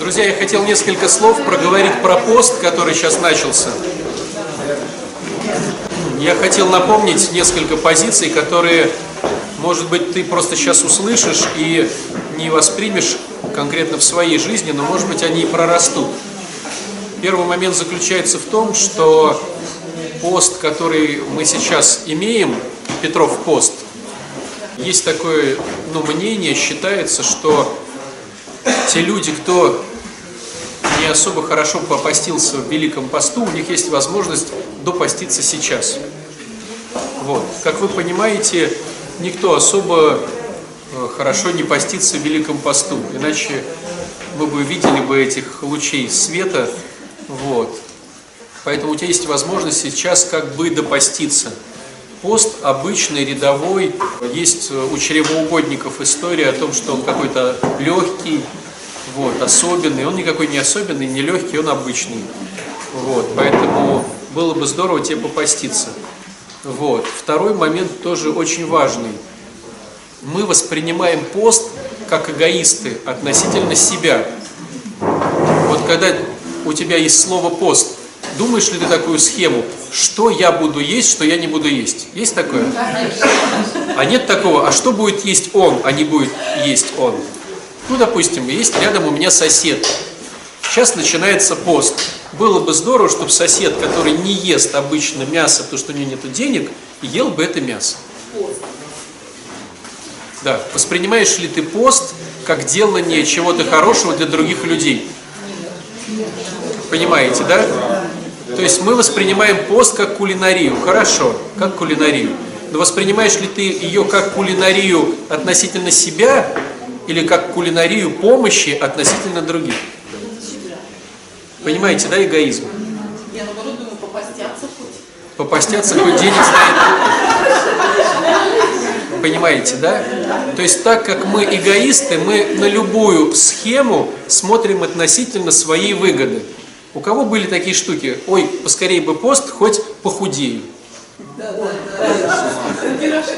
Друзья, я хотел несколько слов проговорить про пост, который сейчас начался. Я хотел напомнить несколько позиций, которые, может быть, ты просто сейчас услышишь и не воспримешь конкретно в своей жизни, но, может быть, они и прорастут. Первый момент заключается в том, что пост, который мы сейчас имеем, Петров пост, есть такое ну, мнение, считается, что те люди, кто не особо хорошо попастился в Великом посту, у них есть возможность допоститься сейчас. Вот. Как вы понимаете, никто особо э, хорошо не постится в Великом посту, иначе мы бы видели бы этих лучей света. Вот. Поэтому у тебя есть возможность сейчас как бы допоститься. Пост обычный, рядовой. Есть у чревоугодников история о том, что он какой-то легкий, вот, особенный. Он никакой не особенный, не легкий, он обычный. Вот, поэтому было бы здорово тебе попаститься. Вот. Второй момент тоже очень важный. Мы воспринимаем пост как эгоисты относительно себя. Вот когда у тебя есть слово пост, думаешь ли ты такую схему, что я буду есть, что я не буду есть? Есть такое? А нет такого, а что будет есть он, а не будет есть он? Ну, допустим, есть рядом у меня сосед. Сейчас начинается пост. Было бы здорово, чтобы сосед, который не ест обычно мясо, потому что у него нет денег, ел бы это мясо. Да, воспринимаешь ли ты пост как делание чего-то хорошего для других людей? Понимаете, да? То есть мы воспринимаем пост как кулинарию. Хорошо, как кулинарию. Но воспринимаешь ли ты ее как кулинарию относительно себя или как кулинарию помощи относительно других? Понимаете, да, эгоизм? Я наоборот думаю, попастятся хоть. Попастятся хоть денег знает. Понимаете, да? То есть так как мы эгоисты, мы на любую схему смотрим относительно своей выгоды. У кого были такие штуки? Ой, поскорее бы пост, хоть похудею.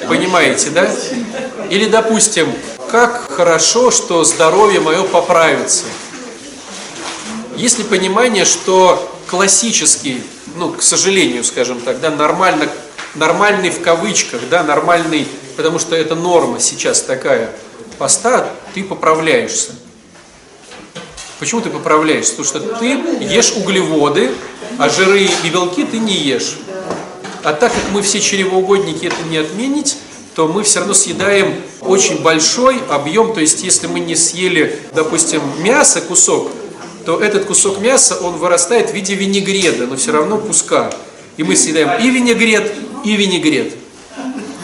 Понимаете, да? Или, допустим, как хорошо, что здоровье мое поправится. Есть ли понимание, что классический, ну, к сожалению, скажем так, да, нормально, нормальный в кавычках, да, нормальный, потому что это норма сейчас такая, поста, ты поправляешься. Почему ты поправляешься? Потому что ты ешь углеводы, а жиры и белки ты не ешь. А так как мы все чревоугодники это не отменить, то мы все равно съедаем очень большой объем, то есть если мы не съели, допустим, мясо, кусок, то этот кусок мяса, он вырастает в виде винегреда, но все равно куска. И мы съедаем и винегрет, и винегрет.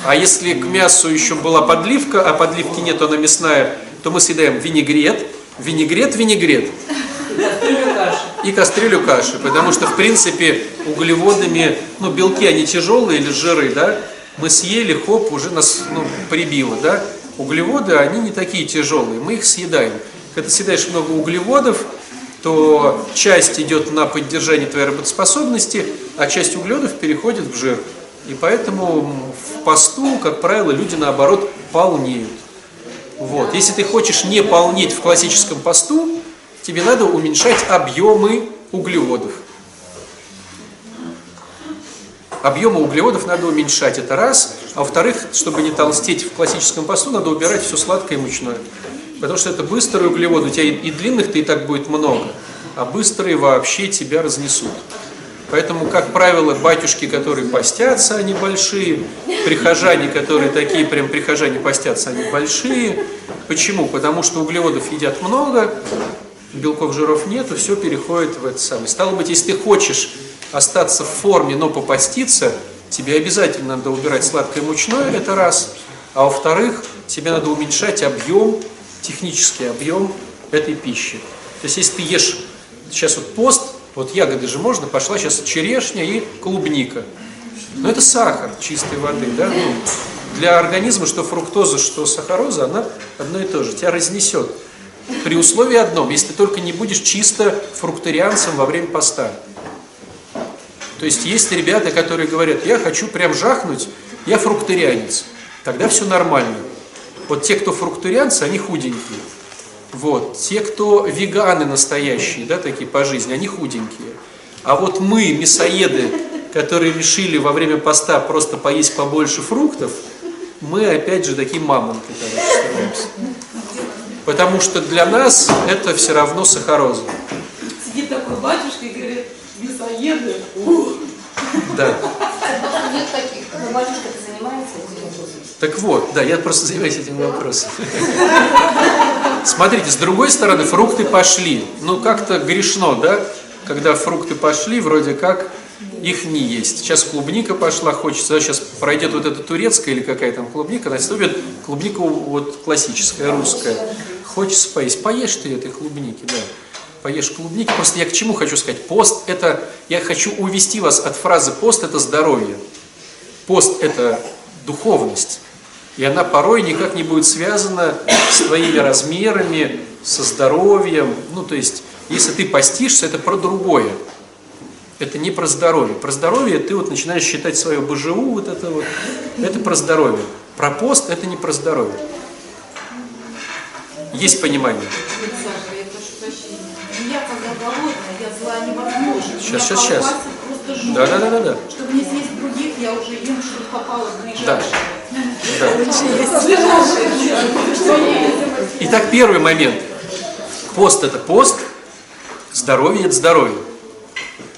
А если к мясу еще была подливка, а подливки нет, она мясная, то мы съедаем винегрет, винегрет, винегрет. И кастрюлю каши, потому что, в принципе, углеводами, ну, белки, они тяжелые или жиры, да, мы съели, хоп, уже нас ну, прибило, да, углеводы, они не такие тяжелые, мы их съедаем. Когда съедаешь много углеводов, то часть идет на поддержание твоей работоспособности, а часть углеводов переходит в жир. И поэтому в посту, как правило, люди наоборот полнеют. Вот. Если ты хочешь не полнеть в классическом посту, тебе надо уменьшать объемы углеводов. Объемы углеводов надо уменьшать, это раз. А во-вторых, чтобы не толстеть в классическом посту, надо убирать все сладкое и мучное. Потому что это быстрые углеводы, у тебя и длинных-то и так будет много, а быстрые вообще тебя разнесут. Поэтому, как правило, батюшки, которые постятся, они большие, прихожане, которые такие прям прихожане постятся, они большие. Почему? Потому что углеводов едят много, белков, жиров нету, все переходит в это самое. Стало быть, если ты хочешь остаться в форме, но попаститься, тебе обязательно надо убирать сладкое мучное, это раз. А во-вторых, тебе надо уменьшать объем, технический объем этой пищи. То есть, если ты ешь сейчас вот пост, вот ягоды же можно, пошла сейчас черешня и клубника. Но это сахар чистой воды, да? Ну, для организма, что фруктоза, что сахароза, она одно и то же, тебя разнесет. При условии одном, если ты только не будешь чисто фрукторианцем во время поста. То есть есть ребята, которые говорят, я хочу прям жахнуть, я фрукторианец. Тогда все нормально. Вот те, кто фрукторианцы, они худенькие. Вот. Те, кто веганы настоящие, да, такие по жизни, они худенькие. А вот мы, мясоеды, которые решили во время поста просто поесть побольше фруктов, мы опять же такие мамонты, короче, становимся. Потому что для нас это все равно сахароза. Сидит такой батюшка и говорит, мясоеды. Ух. Да. Нет таких. Но батюшка-то занимается этим вопросом. Так вот, да, я просто занимаюсь этим вопросом. Смотрите, с другой стороны, фрукты пошли. Ну, как-то грешно, да? Когда фрукты пошли, вроде как их не есть. Сейчас клубника пошла, хочется, да, сейчас пройдет вот эта турецкая или какая там клубника, наступит клубника вот классическая, русская. Хочется поесть. Поешь ты этой клубники, да. Поешь клубники. Просто я к чему хочу сказать? Пост это, я хочу увести вас от фразы пост это здоровье. Пост это духовность. И она порой никак не будет связана с твоими размерами, со здоровьем. Ну, то есть, если ты постишься, это про другое. Это не про здоровье. Про здоровье ты вот начинаешь считать свое БЖУ, вот это вот. Это про здоровье. Про пост это не про здоровье. Есть понимание? Я когда голодная, я зла невозможно. Колбасит просто жуть. Да, да, да, да, да. Чтобы не съесть других, я уже ем, что попало в ближайшее. Да. Ближайшее. Итак, первый момент. Пост это пост, здоровье это здоровье.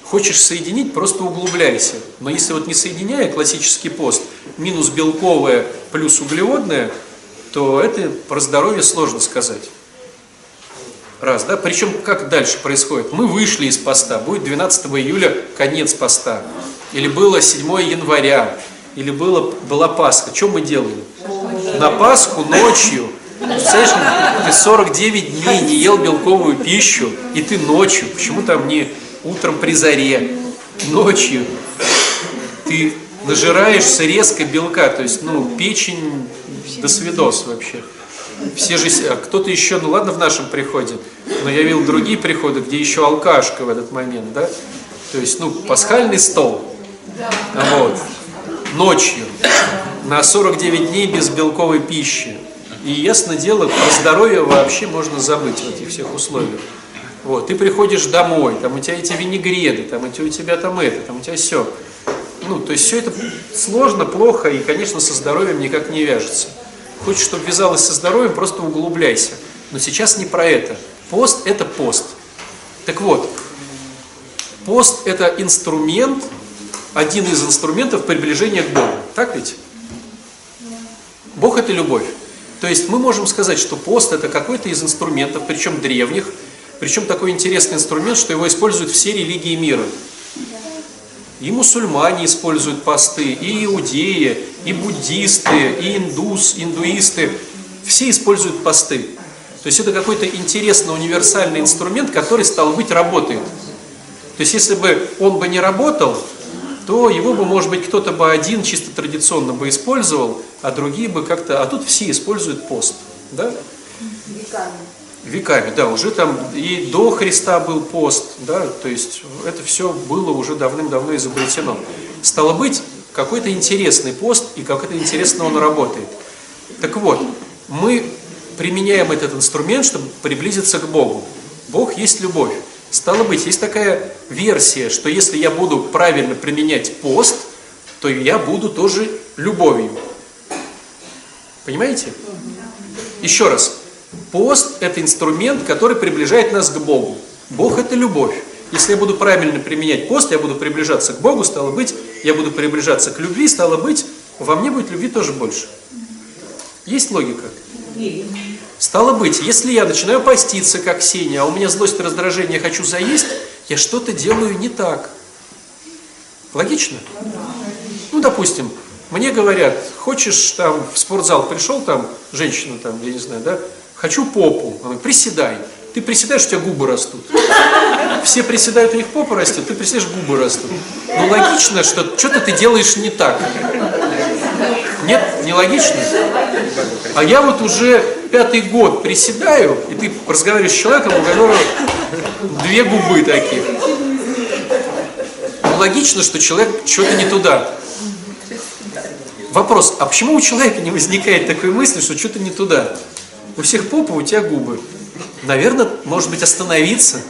Хочешь соединить, просто углубляйся. Но если вот не соединяя классический пост, минус белковое плюс углеводное, то это про здоровье сложно сказать. Раз, да? Причем как дальше происходит? Мы вышли из поста, будет 12 июля конец поста. Или было 7 января, или было, была Пасха. Что мы делали? На Пасху ночью, представляешь, ты 49 дней не ел белковую пищу, и ты ночью, почему там не утром при заре, ночью, ты нажираешься резко белка, то есть, ну, печень до свидос вообще. Все же, а кто-то еще, ну ладно, в нашем приходе, но я видел другие приходы, где еще алкашка в этот момент, да? То есть, ну, пасхальный стол, вот, ночью, на 49 дней без белковой пищи. И ясно дело, про здоровье вообще можно забыть в этих всех условиях. Вот, ты приходишь домой, там у тебя эти винегреды, там у тебя, у тебя там это, там у тебя все. Ну, то есть все это сложно, плохо и, конечно, со здоровьем никак не вяжется. Хочешь, чтобы вязалось со здоровьем, просто углубляйся. Но сейчас не про это. Пост – это пост. Так вот, пост – это инструмент, один из инструментов приближения к Богу. Так ведь? Бог – это любовь. То есть мы можем сказать, что пост – это какой-то из инструментов, причем древних, причем такой интересный инструмент, что его используют все религии мира. И мусульмане используют посты, и иудеи, и буддисты, и индус, индуисты. Все используют посты. То есть это какой-то интересный универсальный инструмент, который, стал быть, работает. То есть если бы он бы не работал, то его бы, может быть, кто-то бы один чисто традиционно бы использовал, а другие бы как-то... А тут все используют пост. Да? Веками. Веками, да, уже там и до Христа был пост, да, то есть это все было уже давным-давно изобретено. Стало быть, какой-то интересный пост и как-то интересно он работает. Так вот, мы применяем этот инструмент, чтобы приблизиться к Богу. Бог есть любовь. Стало быть, есть такая версия, что если я буду правильно применять пост, то я буду тоже любовью. Понимаете? Еще раз. Пост – это инструмент, который приближает нас к Богу. Бог – это любовь. Если я буду правильно применять пост, я буду приближаться к Богу, стало быть, я буду приближаться к любви, стало быть, во мне будет любви тоже больше. Есть логика? Стало быть, если я начинаю поститься, как Ксения, а у меня злость и раздражение, я хочу заесть, я что-то делаю не так. Логично? Ну, допустим, мне говорят, хочешь там в спортзал пришел, там, женщина там, я не знаю, да, хочу попу. Она говорит, приседай. Ты приседаешь, у тебя губы растут. Все приседают, у них попа растет, ты приседаешь, губы растут. Ну, логично, что что-то ты делаешь не так. Нет, не логично? А я вот уже пятый год приседаю, и ты разговариваешь с человеком, у которого две губы таких. Ну, логично, что человек что-то не туда. Вопрос, а почему у человека не возникает такой мысли, что что-то не туда? У всех попа, у тебя губы. наверное, может быть, остановиться,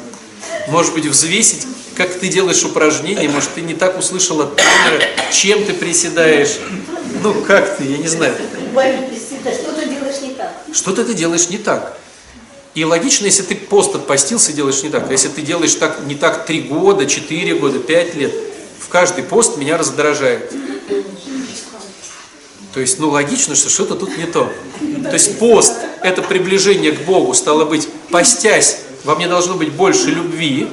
может быть, взвесить, как ты делаешь упражнения, может, ты не так услышал от тренера, чем ты приседаешь. Ну, как ты, я не знаю. Что ты делаешь не так? Что-то ты делаешь не так. И логично, если ты пост отпостился, делаешь не так. А если ты делаешь так, не так три года, четыре года, пять лет, в каждый пост меня раздражает. То есть, ну, логично, что что-то тут не то. То есть пост – это приближение к Богу, стало быть, постясь, во мне должно быть больше любви,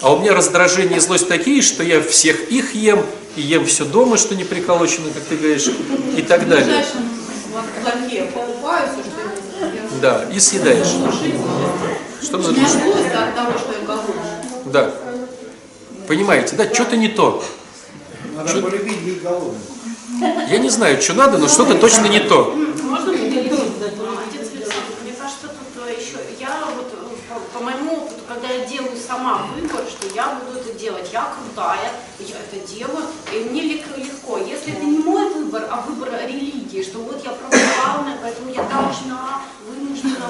а у меня раздражение и злость такие, что я всех их ем, и ем все дома, что не приколочено, как ты говоришь, и так В далее. Да, и съедаешь. Чтобы задушить. Да. Понимаете, да, что-то не то. Надо полюбить быть голодным. Я не знаю, что надо, но что-то точно не то. Можно мне Отец Александр, мне кажется, тут э, еще, я вот э, по, по моему опыту, когда я делаю сама выбор, что я буду это делать, я крутая, я это делаю, и мне лег- легко. Если это не мой выбор, а выбор религии, что вот я православная, поэтому я должна, вынуждена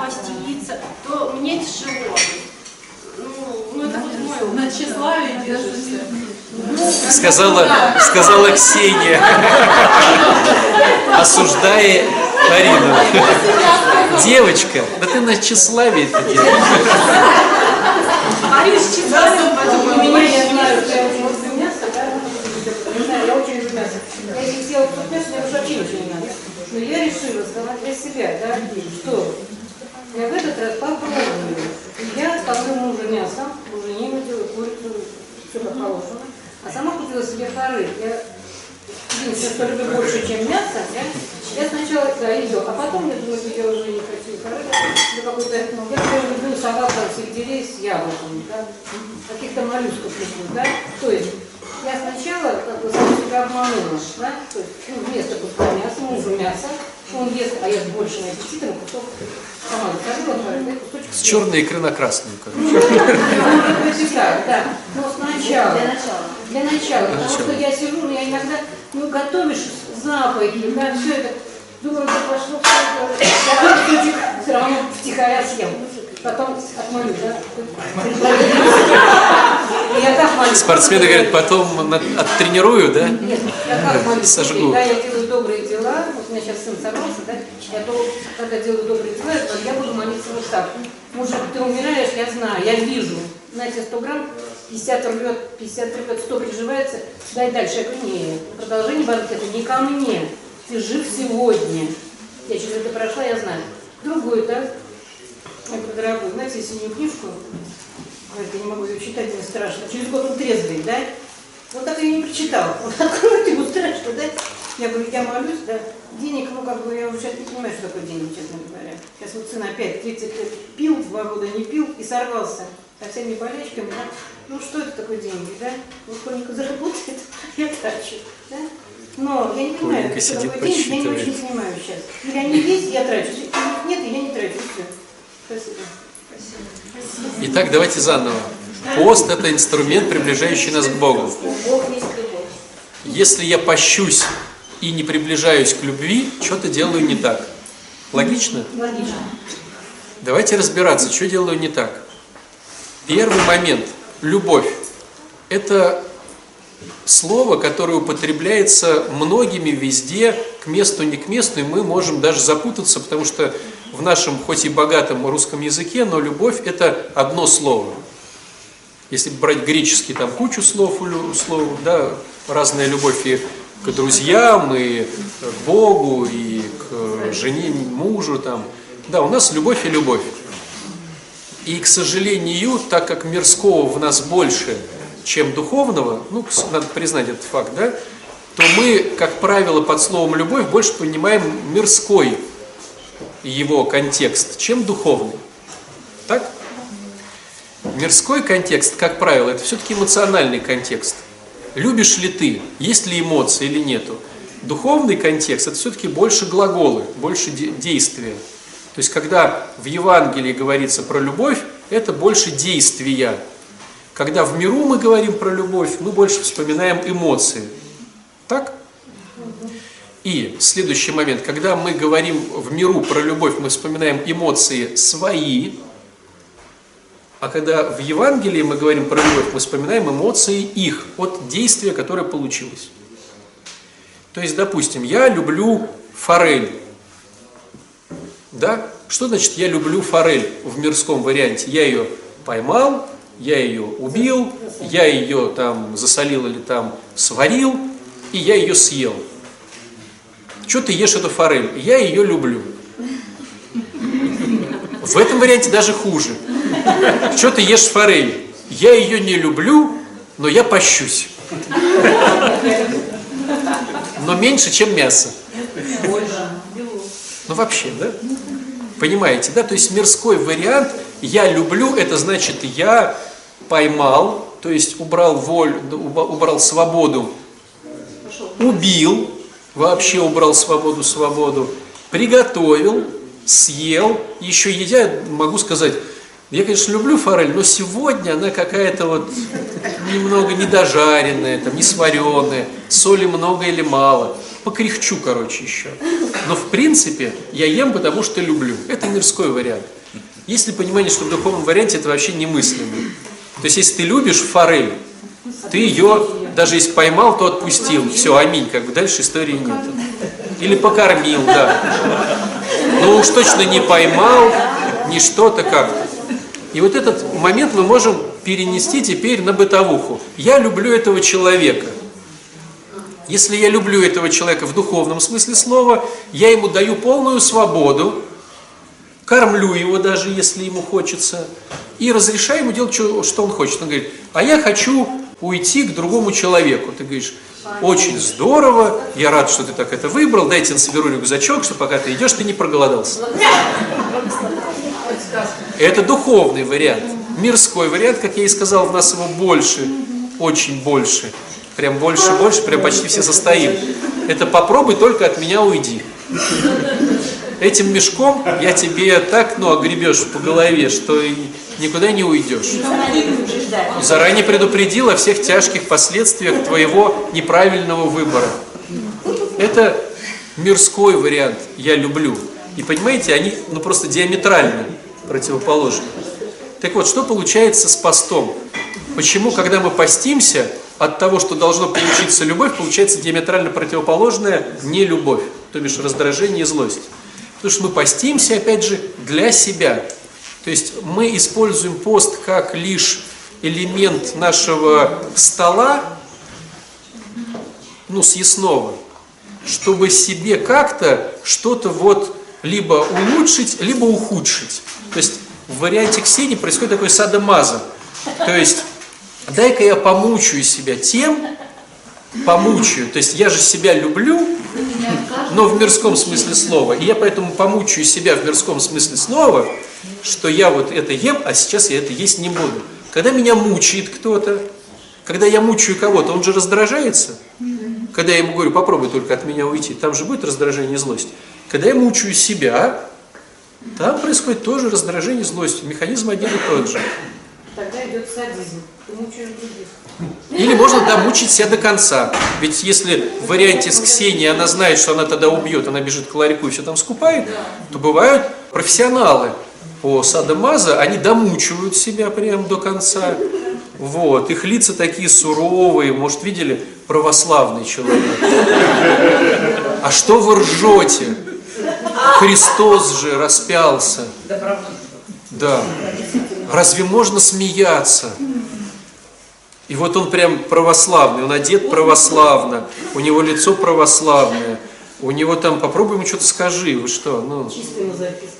поститься, то мне тяжело. Ну, ну это вот мой опыт. На тщеславии держишься. Сказала, сказала Ксения, осуждая Арину. Девочка, да ты на тщеславие это делаешь. Но я решила сказать для себя, да, что я в этот раз попробую. Я ставлю мужа мясо, уже не делаю курицу, все как положено. А сама купила себе хоры. Я единственное, что люблю больше, чем мясо, да? я сначала да, ее, а потом я думаю, что я уже не хочу хоры. Да, какой-то, ну, я например, люблю салат там, сельдерей с яблоками, да? каких-то моллюсков люблю, да? То есть я сначала как бы сам себя обманула, да? То есть, ну, вместо куска мяса, мужу мясо, он ест, а я с большим аппетитом кусок сама заказала, да, кусочек С черной икры на красную, короче. И так, да. Но сначала. Для начала. Для начала. Потому начала. что я сижу, ну, я иногда, ну, готовишь запахи, да, все это. Думаю, да пошло все это. все равно втихаря съем. Потом отмолю, да? И Я так молюсь. Спортсмены говорят, потом оттренирую, да? Нет, я как молюсь, Сожгу. да, я делаю добрые дела, вот у меня сейчас сын сорвался, да, я то, когда делаю добрые дела, я буду молиться вот так. Мужик, ты умираешь, я знаю, я вижу. Знаете, 100 грамм, 50 рвет, 50 рвет, 100 приживается, дай дальше. Я говорю, нет, продолжение это не ко мне. Ты жив сегодня. Я через это прошла, я знаю. Другой, да? Я говорю, дорогой, знаете, синюю книжку, Говорит, я не могу ее читать, мне страшно. Через год он трезвый, да? Вот так я не прочитал. Вот откройте, ему страшно, да? Я говорю, я молюсь, да? Денег, ну как бы, я уже сейчас не понимаю, что такое деньги, честно говоря. Сейчас вот сын опять 30 лет пил, два года не пил и сорвался со всеми болячками, да? Ну что это такое деньги, да? Вот сколько заработает, я трачу, да? Но я не понимаю, Коленька что сидит, такое деньги, я не очень понимаю сейчас. Или они есть, я трачу, если их нет, и я не трачу, все. Спасибо. Итак, давайте заново. Пост – это инструмент, приближающий нас к Богу. Бог есть любовь. Если я пощусь и не приближаюсь к любви, что-то делаю не так. Логично? Логично. Давайте разбираться, что делаю не так. Первый момент – любовь. Это слово, которое употребляется многими везде, к месту, не к месту, и мы можем даже запутаться, потому что в нашем, хоть и богатом русском языке, но любовь – это одно слово. Если брать греческий, там кучу слов, слов да, разная любовь и к друзьям, и к Богу, и к жене, мужу. Там. Да, у нас любовь и любовь. И, к сожалению, так как мирского в нас больше, чем духовного, ну, надо признать этот факт, да, то мы, как правило, под словом «любовь» больше понимаем мирской его контекст, чем духовный. Так? Мирской контекст, как правило, это все-таки эмоциональный контекст. Любишь ли ты, есть ли эмоции или нету. Духовный контекст – это все-таки больше глаголы, больше де- действия. То есть, когда в Евангелии говорится про любовь, это больше действия. Когда в миру мы говорим про любовь, мы больше вспоминаем эмоции. Так? И следующий момент, когда мы говорим в миру про любовь, мы вспоминаем эмоции свои, А когда в Евангелии мы говорим про любовь, мы вспоминаем эмоции их от действия, которое получилось. То есть, допустим, я люблю форель. Да? Что значит я люблю форель в мирском варианте? Я ее поймал, я ее убил, я ее там засолил или там сварил, и я ее съел. Что ты ешь эту форель? Я ее люблю. В этом варианте даже хуже. Что ты ешь форель? Я ее не люблю, но я пощусь. Но меньше, чем мясо. Ну вообще, да? Понимаете, да? То есть мирской вариант «я люблю» это значит «я поймал», то есть убрал волю, убрал свободу, убил, вообще убрал свободу, свободу, приготовил, съел, еще едя, могу сказать, я, конечно, люблю форель, но сегодня она какая-то вот немного недожаренная, там, не сваренная, соли много или мало. Покряхчу, короче, еще. Но в принципе я ем, потому что люблю. Это мирской вариант. Есть ли понимание, что в духовном варианте это вообще немыслимо? То есть, если ты любишь форель, ты ее, даже если поймал, то отпустил. Все, аминь, как бы дальше истории нет. Или покормил, да. Но уж точно не поймал, ни что-то как-то. И вот этот момент мы можем перенести теперь на бытовуху. Я люблю этого человека. Если я люблю этого человека в духовном смысле слова, я ему даю полную свободу, кормлю его даже, если ему хочется, и разрешаю ему делать, что он хочет. Он говорит, а я хочу уйти к другому человеку. Ты говоришь, очень здорово, я рад, что ты так это выбрал, дайте я соберу рюкзачок, что пока ты идешь, ты не проголодался. Это духовный вариант. Мирской вариант, как я и сказал, в нас его больше, очень больше. Прям больше, больше, прям почти все состоим. Это попробуй только от меня уйди. Этим мешком я тебе так, ну, огребешь по голове, что никуда не уйдешь. Заранее предупредил о всех тяжких последствиях твоего неправильного выбора. Это мирской вариант «я люблю». И понимаете, они ну, просто диаметрально противоположны. Так вот, что получается с постом? Почему, когда мы постимся, от того, что должно получиться любовь, получается диаметрально противоположная не любовь, то бишь раздражение и злость. Потому что мы постимся, опять же, для себя. То есть мы используем пост как лишь элемент нашего стола, ну, съестного, чтобы себе как-то что-то вот либо улучшить, либо ухудшить. То есть в варианте Ксении происходит такой садомаза. То есть дай-ка я помучаю себя тем, помучаю, то есть я же себя люблю, но в мирском смысле слова, и я поэтому помучаю себя в мирском смысле слова, что я вот это ем, а сейчас я это есть не буду. Когда меня мучает кто-то, когда я мучаю кого-то, он же раздражается. Когда я ему говорю, попробуй только от меня уйти, там же будет раздражение и злость. Когда я мучаю себя, там происходит тоже раздражение и злость. Механизм один и тот же. Тогда идет садизм. Или можно домучить себя до конца. Ведь если в варианте с Ксенией она знает, что она тогда убьет, она бежит к ларьку и все там скупает, то бывают профессионалы по садомаза, они домучивают себя прям до конца. Вот, их лица такие суровые, может, видели, православный человек. А что вы ржете? Христос же распялся. Да. Разве можно смеяться? И вот он прям православный, он одет православно, у него лицо православное, у него там, попробуй ему что-то скажи, вы что, ну,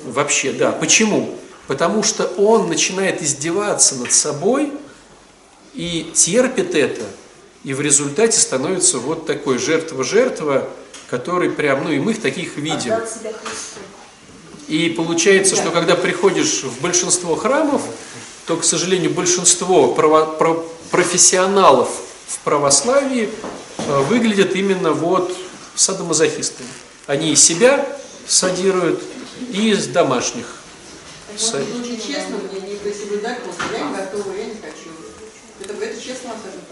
вообще, да. Почему? Потому что он начинает издеваться над собой и терпит это, и в результате становится вот такой жертва-жертва, который прям, ну и мы их таких видим. И получается, что когда приходишь в большинство храмов, то, к сожалению, большинство право, про, профессионалов в православии э, выглядят именно вот садомазохистами. Они и себя садируют, и из домашних. Может быть, очень честно, мне не если вы дать, просто я не готова, я не хочу. Это, это честно от этого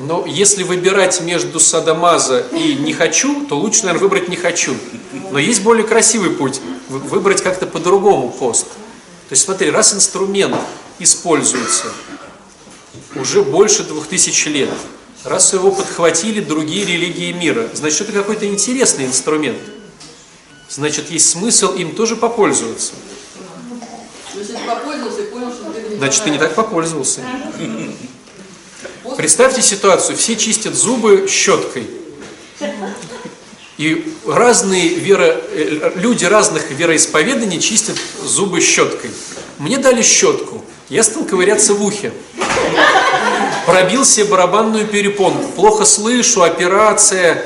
но если выбирать между садомаза и не хочу, то лучше, наверное, выбрать не хочу. Но есть более красивый путь. Выбрать как-то по-другому пост. То есть смотри, раз инструмент используется уже больше двух тысяч лет. Раз его подхватили другие религии мира, значит, это какой-то интересный инструмент. Значит, есть смысл им тоже попользоваться. Но если ты попользовался и понял, что ты не Значит, ты не так попользовался. Представьте ситуацию, все чистят зубы щеткой. И разные веро... э, люди разных вероисповеданий чистят зубы щеткой. Мне дали щетку, я стал ковыряться в ухе. Пробил себе барабанную перепонку, плохо слышу, операция.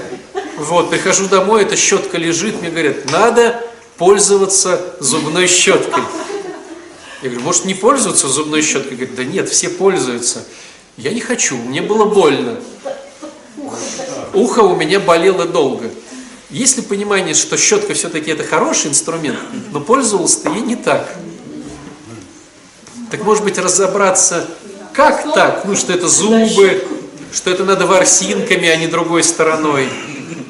Вот, прихожу домой, эта щетка лежит, мне говорят, надо пользоваться зубной щеткой. Я говорю, может не пользоваться зубной щеткой? Говорит, да нет, все пользуются. Я не хочу, мне было больно. Ухо у меня болело долго. Есть ли понимание, что щетка все-таки это хороший инструмент, но пользовался-то ей не так? Так может быть разобраться, как так? Ну, что это зубы, что это надо ворсинками, а не другой стороной.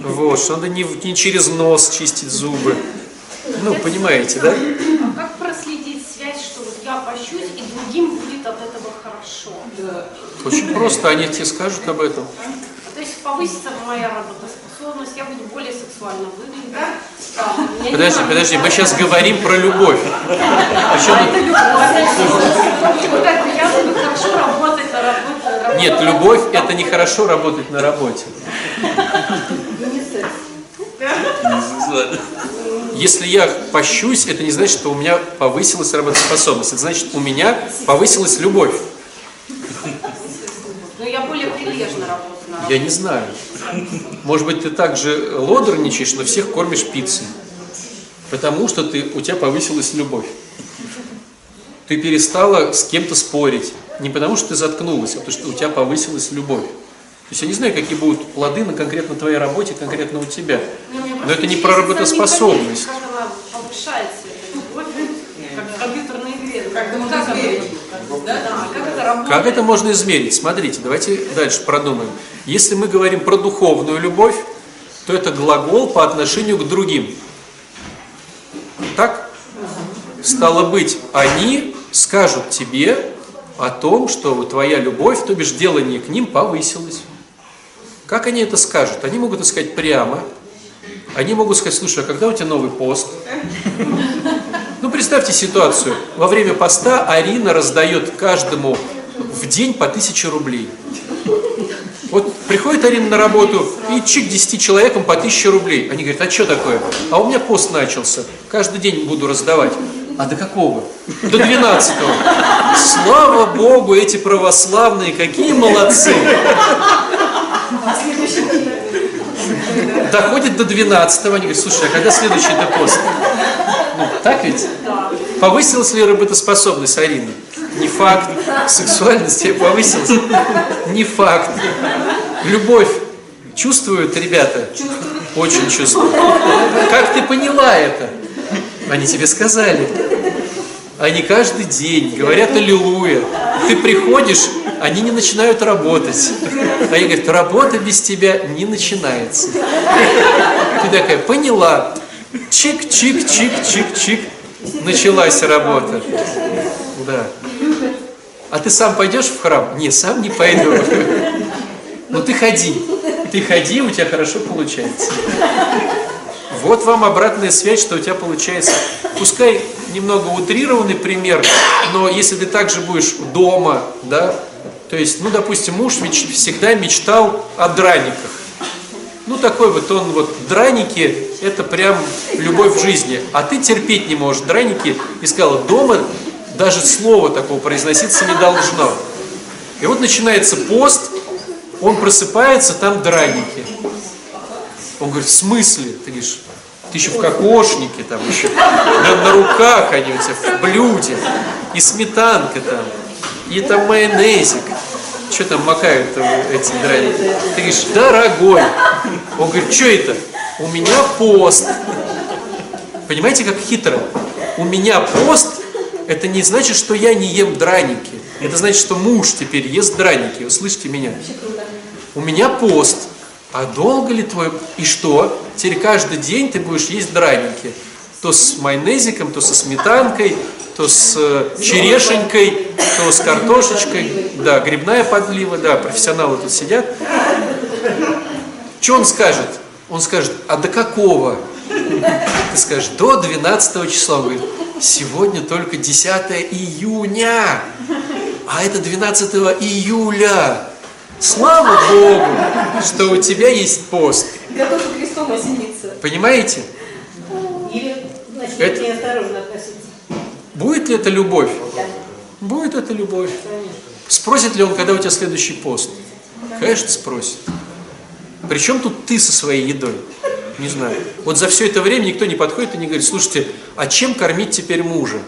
Вот, что надо не, не через нос чистить зубы. Ну, понимаете, да? А как проследить связь, что вот я пощусь, и другим будет от этого хорошо? Очень просто, они тебе скажут об этом. То есть повысится моя работоспособность, более сексуально я не Подожди, знаю, подожди, мы сейчас говорим про любовь. Причем Вот это я буду хорошо работать на работе. работать. Нет, любовь это нехорошо работать на работе. Если я пощусь, это не значит, что у меня повысилась работоспособность. Это значит, у меня повысилась любовь. Но я более прилежно работаю на работе. Я не знаю. Может быть, ты также лодорничаешь, но всех кормишь пиццей. Потому что ты, у тебя повысилась любовь. Ты перестала с кем-то спорить. Не потому что ты заткнулась, а потому что у тебя повысилась любовь. То есть я не знаю, какие будут плоды на конкретно твоей работе, конкретно у тебя. Но это не про работоспособность. Повышается, эта любовь, как в компьютерной игре. Как ты Ну, можешь она- измерить? Да, да, как это? Как это можно измерить? Смотрите, давайте дальше продумаем. Если мы говорим про духовную любовь, то это глагол по отношению к другим. Так? Стало быть, они скажут тебе о том, что твоя любовь, то бишь делание к ним повысилось. Как они это скажут? Они могут это сказать прямо. Они могут сказать, слушай, а когда у тебя новый пост? Ну, представьте ситуацию. Во время поста Арина раздает каждому в день по тысяче рублей. Вот приходит Арина на работу и чик 10 человекам по 1000 рублей. Они говорят, а что такое? А у меня пост начался. Каждый день буду раздавать. А до какого? До 12 Слава Богу, эти православные, какие молодцы. Доходит до 12 они говорят, слушай, а когда следующий это пост? Так ведь? Повысилась ли работоспособность Арины? Не факт. Сексуальность повысилась? Не факт. Любовь чувствуют ребята? Очень чувствуют. Как ты поняла это? Они тебе сказали. Они каждый день говорят аллилуйя. Ты приходишь, они не начинают работать. Они говорят, работа без тебя не начинается. Ты такая, поняла. Чик, чик, чик, чик, чик. Началась работа. Да. А ты сам пойдешь в храм? Не, сам не пойду. Ну ты ходи. Ты ходи, у тебя хорошо получается. Вот вам обратная связь, что у тебя получается. Пускай немного утрированный пример, но если ты также будешь дома, да, то есть, ну, допустим, муж всегда мечтал о драниках. Ну, такой вот он вот, драники, это прям любовь в жизни. А ты терпеть не можешь драники, и сказала, дома даже слова такого произноситься не должно. И вот начинается пост, он просыпается, там драники. Он говорит, в смысле? Ты говоришь, ты еще в кокошнике там еще, на, на руках они у тебя, в блюде, и сметанка там, и там майонезик. Что там макают эти драники? Ты говоришь, дорогой. Он говорит, что это? У меня пост. Понимаете, как хитро? У меня пост, это не значит, что я не ем драники. Это значит, что муж теперь ест драники. Услышьте меня. У меня пост. А долго ли твой... И что? Теперь каждый день ты будешь есть драники. То с майонезиком, то со сметанкой, то с э, черешенькой, то с картошечкой, да, грибная подлива, да, профессионалы тут сидят. Что он скажет? Он скажет, а до какого? Ты скажешь, до 12 числа. Он говорит, сегодня только 10 июня, а это 12 июля. Слава Богу, что у тебя есть пост. Готов крестом осениться. Понимаете? Или, значит, Это- очень осторожно относиться. Будет ли это любовь? Будет это любовь. Спросит ли он, когда у тебя следующий пост? Конечно, спросит. Причем тут ты со своей едой? Не знаю. Вот за все это время никто не подходит и не говорит, слушайте, а чем кормить теперь мужа?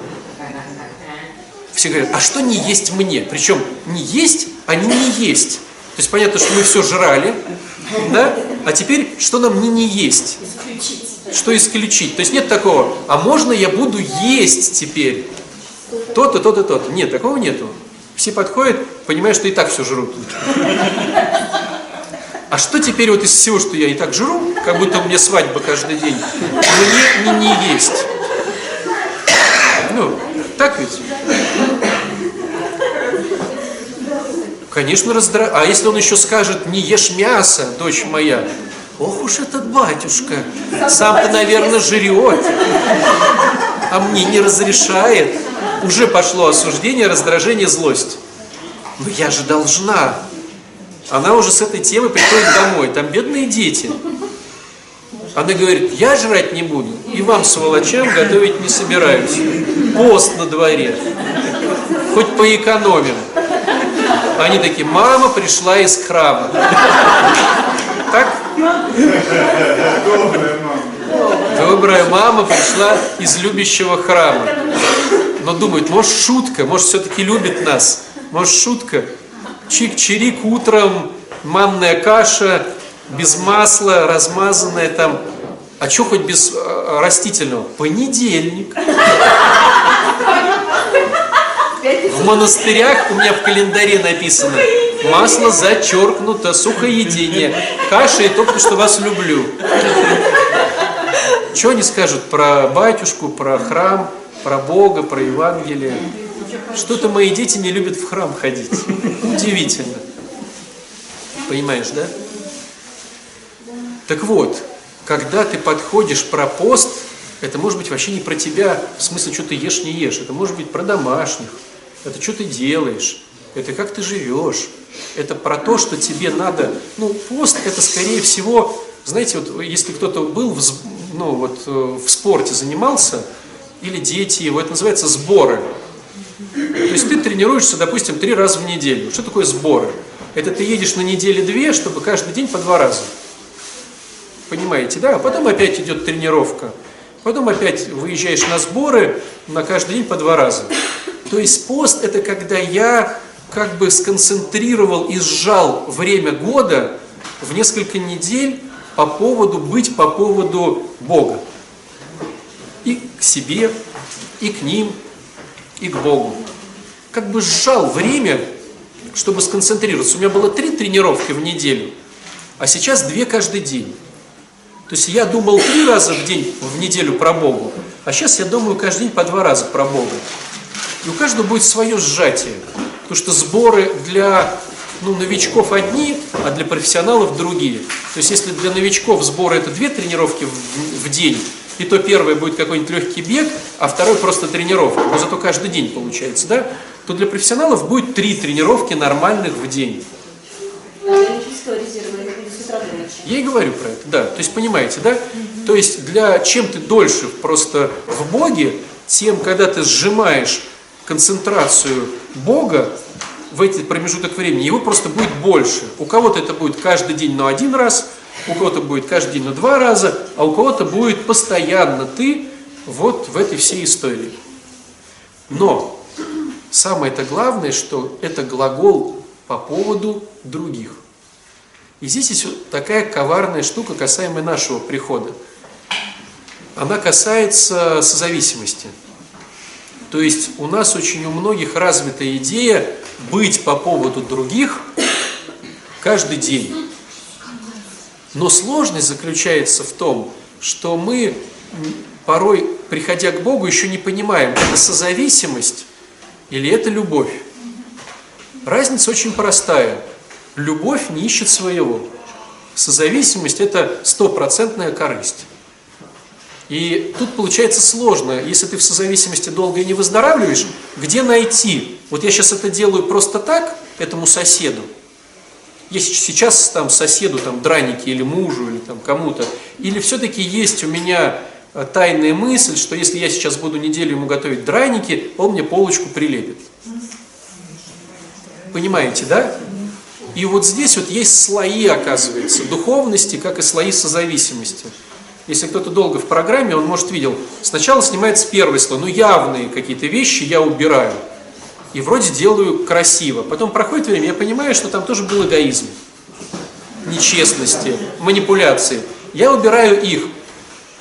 Все говорят, а что не есть мне? Причем не есть, а не не есть. То есть понятно, что мы все жрали, да? А теперь что нам не не есть? Что исключить? То есть нет такого, а можно я буду есть теперь? То-то, то-то, то-то. Нет, такого нету. Все подходят, понимают, что и так все жрут. А что теперь вот из всего, что я и так жру, как будто у меня свадьба каждый день, мне не, не есть? Ну, так ведь? Конечно, раздра... А если он еще скажет, не ешь мясо, дочь моя, ох уж этот батюшка, сам-то, наверное, жрет, а мне не разрешает. Уже пошло осуждение, раздражение, злость. Но я же должна. Она уже с этой темы приходит домой. Там бедные дети. Она говорит, я жрать не буду. И вам, сволочам, готовить не собираюсь. Пост на дворе. Хоть поэкономим. Они такие, мама пришла из храма. Так? Добрая мама пришла из любящего храма. Но думает, может шутка, может все-таки любит нас. Может шутка. Чик-чирик утром, манная каша, без масла, размазанная там. А что хоть без э, растительного? Понедельник. В монастырях у меня в календаре написано масло зачеркнуто, сухоедение, каша и только что вас люблю. Что они скажут про батюшку, про храм, про Бога, про Евангелие? Что-то мои дети не любят в храм ходить. Удивительно. Понимаешь, да? Так вот, когда ты подходишь про пост, это может быть вообще не про тебя, в смысле, что ты ешь, не ешь. Это может быть про домашних. Это что ты делаешь. Это как ты живешь. Это про то, что тебе надо... Ну, пост это, скорее всего, знаете, вот если кто-то был в, ну, вот, э, в спорте, занимался, или дети его, это называется сборы. То есть ты тренируешься, допустим, три раза в неделю. Что такое сборы? Это ты едешь на неделе две, чтобы каждый день по два раза. Понимаете, да? А потом опять идет тренировка. Потом опять выезжаешь на сборы на каждый день по два раза. То есть пост это когда я как бы сконцентрировал и сжал время года в несколько недель по поводу быть по поводу Бога. И к себе, и к ним, и к Богу. Как бы сжал время, чтобы сконцентрироваться. У меня было три тренировки в неделю, а сейчас две каждый день. То есть я думал три раза в день, в неделю про Богу, а сейчас я думаю каждый день по два раза про Бога. И у каждого будет свое сжатие. Потому что сборы для ну, новичков одни, а для профессионалов другие. То есть если для новичков сборы это две тренировки в, в день, и то первое будет какой-нибудь легкий бег, а второй просто тренировка, но зато каждый день получается, да? То для профессионалов будет три тренировки нормальных в день. Я и говорю про это, да. То есть понимаете, да? То есть для чем ты дольше просто в Боге, тем, когда ты сжимаешь концентрацию Бога в этот промежуток времени, его просто будет больше. У кого-то это будет каждый день, но один раз, у кого-то будет каждый день, но два раза, а у кого-то будет постоянно ты вот в этой всей истории. Но самое-то главное, что это глагол по поводу других. И здесь есть вот такая коварная штука, касаемая нашего прихода. Она касается созависимости. То есть у нас очень у многих развита идея быть по поводу других каждый день. Но сложность заключается в том, что мы порой, приходя к Богу, еще не понимаем, это созависимость или это любовь? Разница очень простая. Любовь не ищет своего. Созависимость – это стопроцентная корысть. И тут получается сложно, если ты в созависимости долго и не выздоравливаешь, где найти? Вот я сейчас это делаю просто так, этому соседу. Если сейчас там соседу там драники или мужу или там кому-то, или все-таки есть у меня э, тайная мысль, что если я сейчас буду неделю ему готовить драники, он мне полочку прилепит. Понимаете, да? И вот здесь вот есть слои, оказывается, духовности, как и слои созависимости. Если кто-то долго в программе, он, может, видел, сначала снимается первый слой, ну, явные какие-то вещи я убираю. И вроде делаю красиво. Потом проходит время, я понимаю, что там тоже был эгоизм, нечестности, манипуляции. Я убираю их.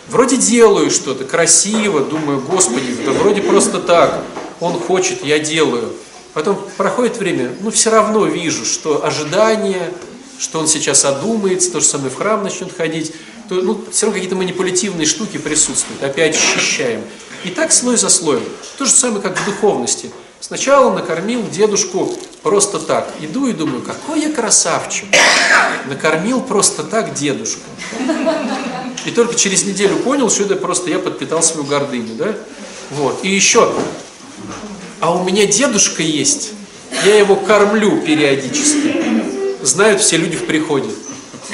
Вроде делаю что-то красиво, думаю, Господи, да вроде просто так. Он хочет, я делаю. Потом проходит время, ну все равно вижу, что ожидание, что он сейчас одумается, тоже со мной в храм начнет ходить, то ну, все равно какие-то манипулятивные штуки присутствуют, опять ощущаем. И так слой за слоем. То же самое, как в духовности. Сначала накормил дедушку просто так. Иду и думаю, какой я красавчик. Накормил просто так дедушку. И только через неделю понял, что это просто я подпитал свою гордыню. Да? Вот. И еще, а у меня дедушка есть, я его кормлю периодически. Знают все люди в приходе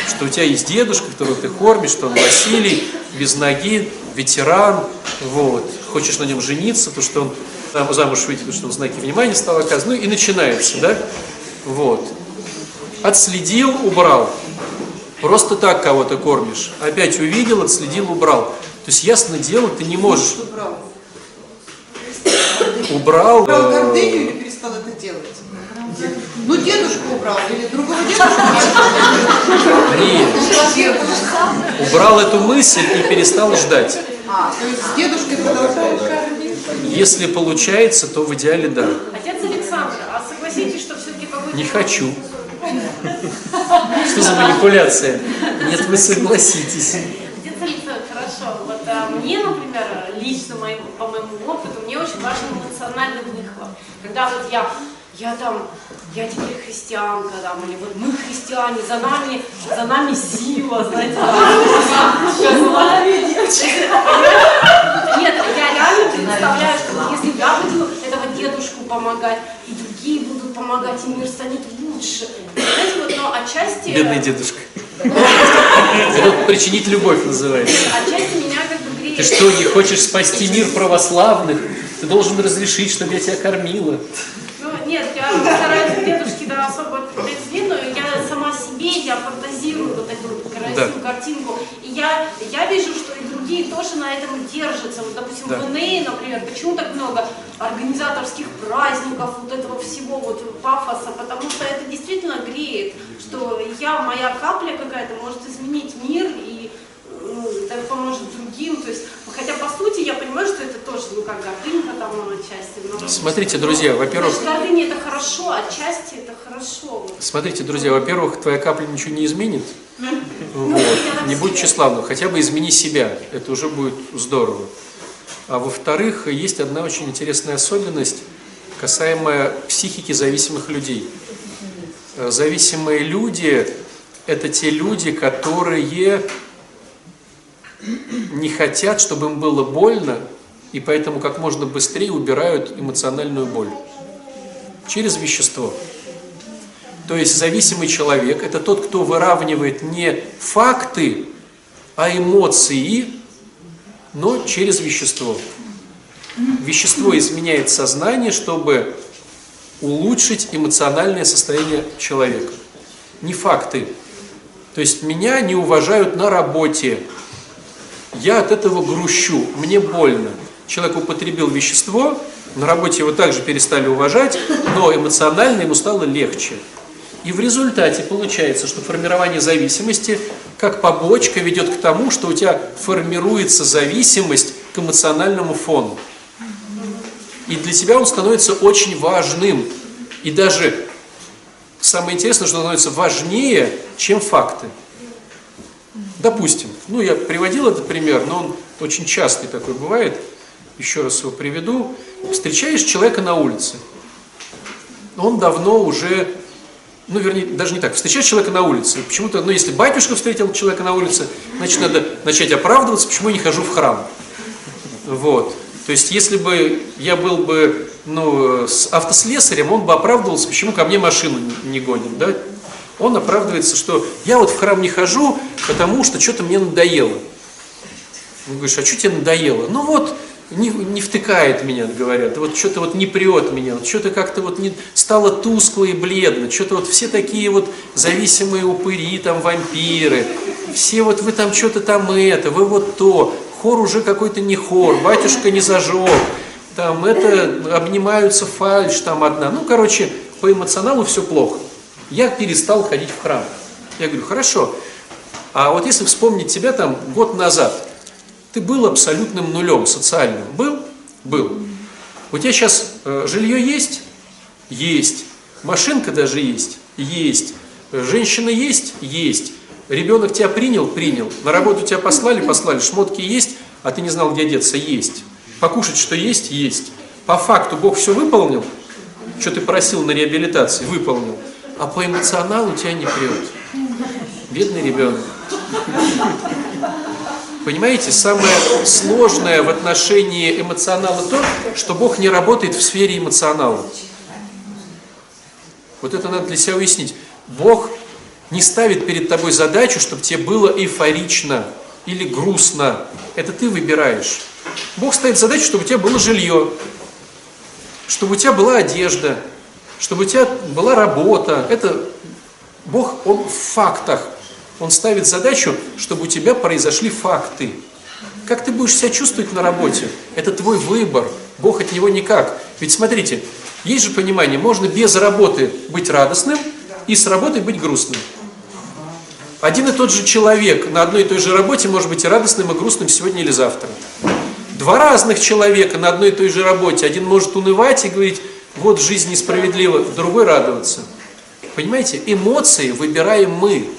что у тебя есть дедушка, которого ты кормишь, что он Василий, без ноги, ветеран, вот, хочешь на нем жениться, то что он замуж выйти, потому что он знаки внимания стал оказывать, ну и начинается, да, вот. Отследил, убрал. Просто так кого-то кормишь. Опять увидел, отследил, убрал. То есть, ясно дело, ты не можешь... Убрал. Убрал... Э, гордыню или? Ну, дедушку убрал, или другого дедушку Нет. Убрал эту мысль и перестал ждать. А, то есть с дедушкой продолжаешь? Если получается, то в идеале да. Отец Александр, а согласитесь, что все-таки какой-то... Не хочу. Что за манипуляция? Нет, вы согласитесь. Отец Александр, хорошо. Вот а, мне, например, лично моему, по моему опыту, мне очень важен эмоциональный выхлоп. Когда вот я, я там, я теперь христианка, там, или вот мы христиане, за нами, за нами сила, знаете. Нет, я реально представляю, что вот если я буду этого дедушку помогать, и другие будут помогать, и мир станет лучше. Знаете, вот, но отчасти... Бедный дедушка. Причинить любовь называется. Отчасти меня как бы греет. Ты что, не хочешь спасти мир православных? Ты должен разрешить, чтобы я тебя кормила. Нет, я стараюсь дедушки да, особо не но я сама себе, я фантазирую вот эту красивую картинку. И я, я вижу, что и другие тоже на этом держатся. Вот, допустим, Да. в НЭИ, например, почему так много организаторских праздников, вот этого всего, вот пафоса, потому что это действительно греет, что я, моя капля какая-то может изменить мир и ну, это поможет другим. То есть, хотя по сути я понимаю, что это тоже, ну как гордынка там ну, отчасти. Но, Смотрите, друзья, во-первых, Значит, гордыня это хорошо, отчасти это хорошо. Смотрите, друзья, во-первых, твоя капля ничего не изменит. Вот. Не будь тщеславным, хотя бы измени себя. Это уже будет здорово. А во-вторых, есть одна очень интересная особенность, касаемая психики зависимых людей. Э, Зависимые люди – это те люди, которые не хотят, чтобы им было больно, и поэтому как можно быстрее убирают эмоциональную боль через вещество. То есть зависимый человек – это тот, кто выравнивает не факты, а эмоции, но через вещество. Вещество изменяет сознание, чтобы улучшить эмоциональное состояние человека. Не факты. То есть меня не уважают на работе. Я от этого грущу, мне больно. Человек употребил вещество, на работе его также перестали уважать, но эмоционально ему стало легче. И в результате получается, что формирование зависимости как побочка ведет к тому, что у тебя формируется зависимость к эмоциональному фону. И для тебя он становится очень важным. И даже самое интересное, что он становится важнее, чем факты. Допустим, ну я приводил этот пример, но он очень частый такой бывает. еще раз его приведу. Встречаешь человека на улице. Он давно уже, ну, вернее, даже не так, встречаешь человека на улице. Почему-то, ну, если батюшка встретил человека на улице, значит, надо начать оправдываться, почему я не хожу в храм. Вот. То есть, если бы я был бы, ну, с автослесарем, он бы оправдывался, почему ко мне машину не гонит, да? Он оправдывается, что я вот в храм не хожу, потому что что-то мне надоело. Он говоришь, а что тебе надоело? Ну вот, не, не втыкает меня, говорят, вот что-то вот не прет меня, вот что-то как-то вот не, стало тускло и бледно, что-то вот все такие вот зависимые упыри, там вампиры, все вот вы там что-то там это, вы вот то, хор уже какой-то не хор, батюшка не зажег, там это, обнимаются фальш там одна, ну короче, по эмоционалу все плохо. Я перестал ходить в храм. Я говорю, хорошо, а вот если вспомнить тебя там год назад, ты был абсолютным нулем социальным. Был? Был. У тебя сейчас э, жилье есть? Есть. Машинка даже есть? Есть. Женщина есть? Есть. Ребенок тебя принял? Принял. На работу тебя послали? Послали. Шмотки есть? А ты не знал, где деться? Есть. Покушать, что есть? Есть. По факту Бог все выполнил? Что ты просил на реабилитации? Выполнил. А по эмоционалу тебя не прет. Бедный ребенок. Понимаете, самое сложное в отношении эмоционала то, что Бог не работает в сфере эмоционала. Вот это надо для себя уяснить. Бог не ставит перед тобой задачу, чтобы тебе было эйфорично или грустно. Это ты выбираешь. Бог ставит задачу, чтобы у тебя было жилье, чтобы у тебя была одежда, чтобы у тебя была работа. Это Бог, Он в фактах. Он ставит задачу, чтобы у тебя произошли факты. Как ты будешь себя чувствовать на работе? Это твой выбор. Бог от него никак. Ведь смотрите, есть же понимание, можно без работы быть радостным и с работой быть грустным. Один и тот же человек на одной и той же работе может быть и радостным, и грустным сегодня или завтра. Два разных человека на одной и той же работе. Один может унывать и говорить, вот жизнь несправедлива, другой радоваться. Понимаете, эмоции выбираем мы.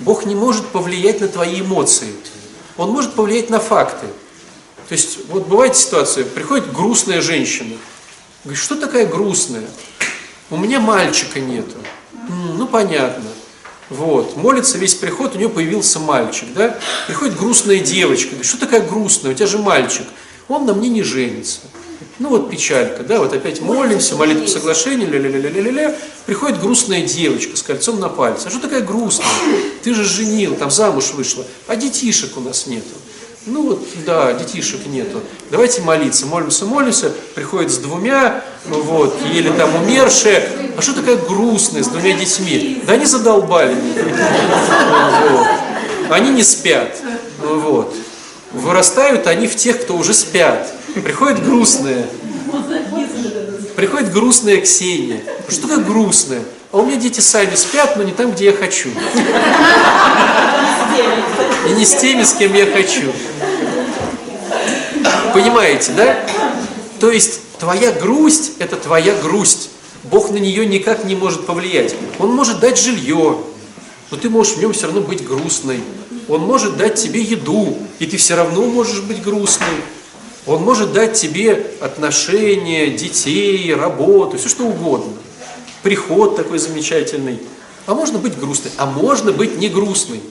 Бог не может повлиять на твои эмоции. Он может повлиять на факты. То есть, вот бывает ситуация, приходит грустная женщина. Говорит, что такая грустная? У меня мальчика нету. ну, понятно. Вот, молится весь приход, у нее появился мальчик, да? Приходит грустная девочка, говорит, что такая грустная, у тебя же мальчик. Он на мне не женится. Ну вот печалька, да, вот опять молимся, молитва соглашения, ля-ля-ля-ля-ля-ля. Приходит грустная девочка с кольцом на пальце. А что такая грустная? Ты же женил, там замуж вышла, а детишек у нас нету. Ну вот, да, детишек нету. Давайте молиться, молимся, молимся. Приходит с двумя, ну вот, еле там умершие. А что такая грустная с двумя детьми? Да они задолбали Вот. Они не спят. Ну вот. Вырастают они в тех, кто уже спят. Приходит грустная. Приходит грустная Ксения. Что такое грустная? А у меня дети сами спят, но не там, где я хочу. И не с теми, с кем я хочу. Понимаете, да? То есть твоя грусть – это твоя грусть. Бог на нее никак не может повлиять. Он может дать жилье, но ты можешь в нем все равно быть грустной. Он может дать тебе еду, и ты все равно можешь быть грустной. Он может дать тебе отношения, детей, работу, все что угодно. Приход такой замечательный. А можно быть грустной, а можно быть не грустной.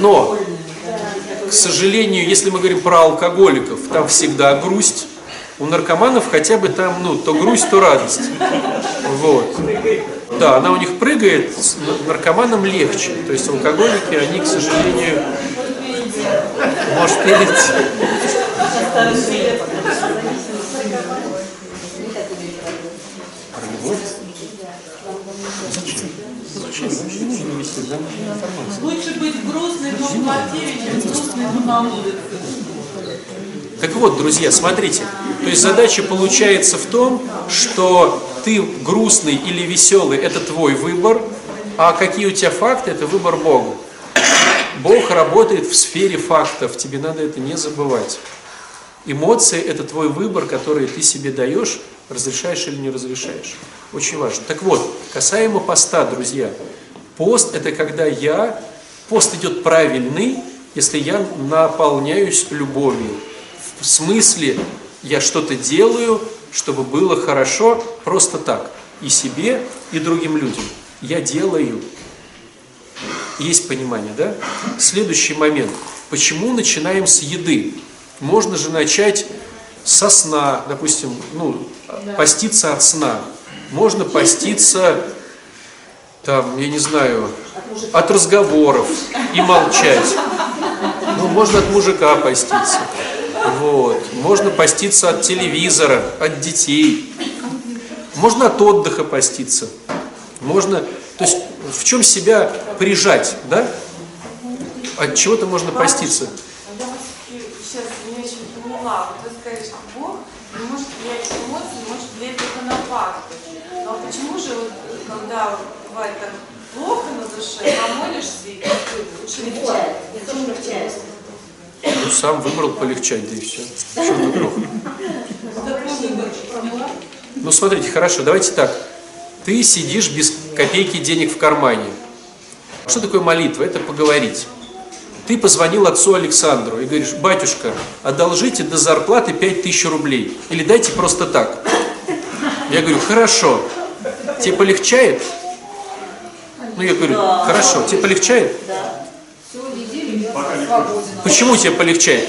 Но, к сожалению, если мы говорим про алкоголиков, там всегда грусть. У наркоманов хотя бы там, ну, то грусть, то радость. Вот. Да, она у них прыгает, наркоманам легче. То есть алкоголики, они, к сожалению, может перейти. Лучше быть грустной, но в квартире, чем грустной, но на улице. Так вот, друзья, смотрите. То есть задача получается в том, что ты грустный или веселый – это твой выбор, а какие у тебя факты – это выбор Бога. Бог работает в сфере фактов, тебе надо это не забывать. Эмоции – это твой выбор, который ты себе даешь, разрешаешь или не разрешаешь. Очень важно. Так вот, касаемо поста, друзья. Пост – это когда я, пост идет правильный, если я наполняюсь любовью. В смысле, я что-то делаю, чтобы было хорошо просто так. И себе, и другим людям. Я делаю. Есть понимание, да? Следующий момент. Почему начинаем с еды? Можно же начать со сна, допустим, ну, поститься от сна. Можно поститься, там, я не знаю, от разговоров и молчать. Ну, можно от мужика поститься. Вот. Можно поститься от телевизора, от детей. Можно от отдыха поститься. Можно, то есть в чем себя прижать, да? От чего-то можно поститься. Я вас сейчас не очень поняла. Вот вы сказали, что Бог не может влиять эмоции, не может влиять только на факты. Но почему же, вот, когда бывает так плохо на душе, помолишься и лучше Ну, сам выбрал полегчать, да и все. Чем тут плохо? Ну, смотрите, хорошо, давайте так. Ты сидишь без копейки денег в кармане. Что такое молитва? Это поговорить. Ты позвонил отцу Александру и говоришь, батюшка, одолжите до зарплаты 5000 рублей. Или дайте просто так. Я говорю, хорошо. Тебе полегчает? Ну, я говорю, хорошо. Тебе полегчает? Свободен. Почему тебе полегчает?